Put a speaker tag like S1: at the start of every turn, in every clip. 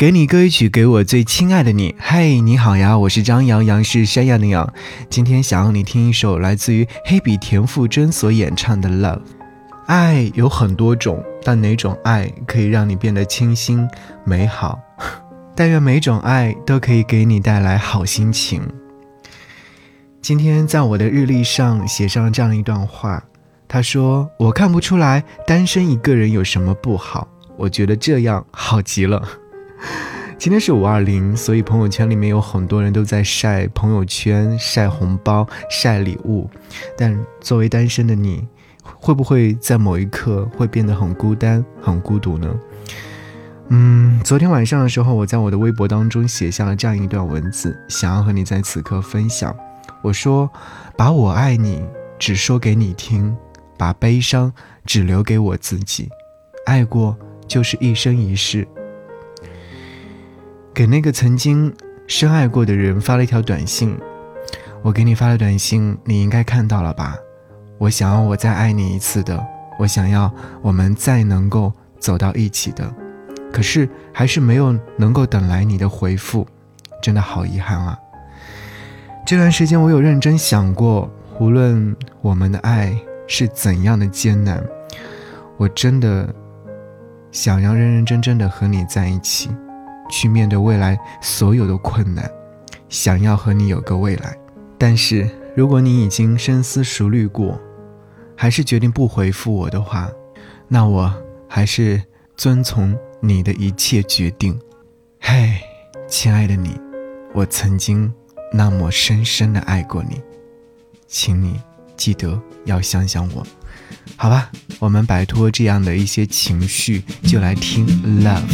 S1: 给你歌曲，给我最亲爱的你。嘿，你好呀，我是张阳阳，是山羊的羊。今天想要你听一首来自于黑笔田馥甄所演唱的《Love》。爱有很多种，但哪种爱可以让你变得清新美好？但愿每种爱都可以给你带来好心情。今天在我的日历上写上这样一段话，他说：“我看不出来单身一个人有什么不好，我觉得这样好极了。”今天是五二零，所以朋友圈里面有很多人都在晒朋友圈、晒红包、晒礼物。但作为单身的你，会不会在某一刻会变得很孤单、很孤独呢？嗯，昨天晚上的时候，我在我的微博当中写下了这样一段文字，想要和你在此刻分享。我说：“把我爱你只说给你听，把悲伤只留给我自己。爱过就是一生一世。”给那个曾经深爱过的人发了一条短信，我给你发的短信，你应该看到了吧？我想要我再爱你一次的，我想要我们再能够走到一起的，可是还是没有能够等来你的回复，真的好遗憾啊！这段时间我有认真想过，无论我们的爱是怎样的艰难，我真的想要认认真真的和你在一起。去面对未来所有的困难，想要和你有个未来。但是，如果你已经深思熟虑过，还是决定不回复我的话，那我还是遵从你的一切决定。嘿，亲爱的你，我曾经那么深深的爱过你，请你记得要想想我，好吧？我们摆脱这样的一些情绪，就来听《Love》。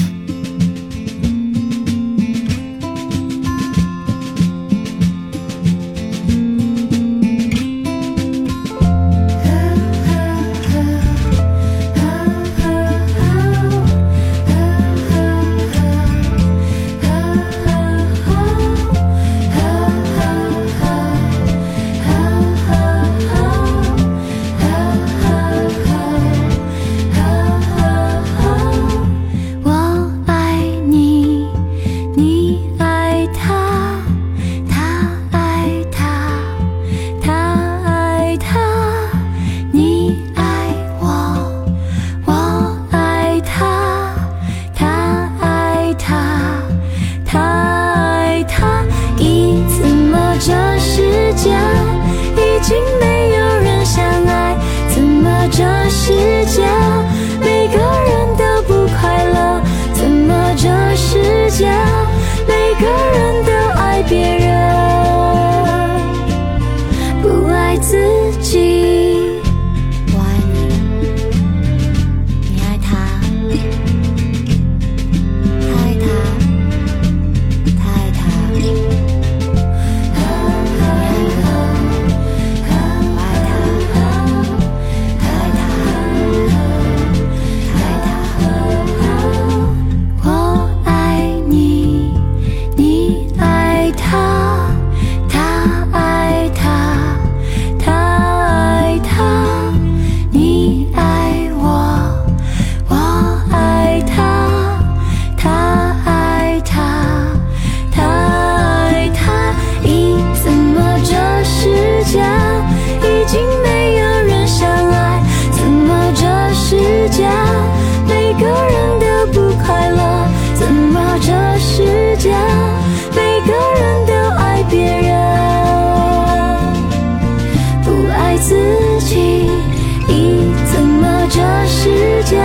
S2: 间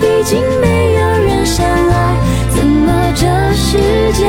S2: 已经没有人相爱怎么这世界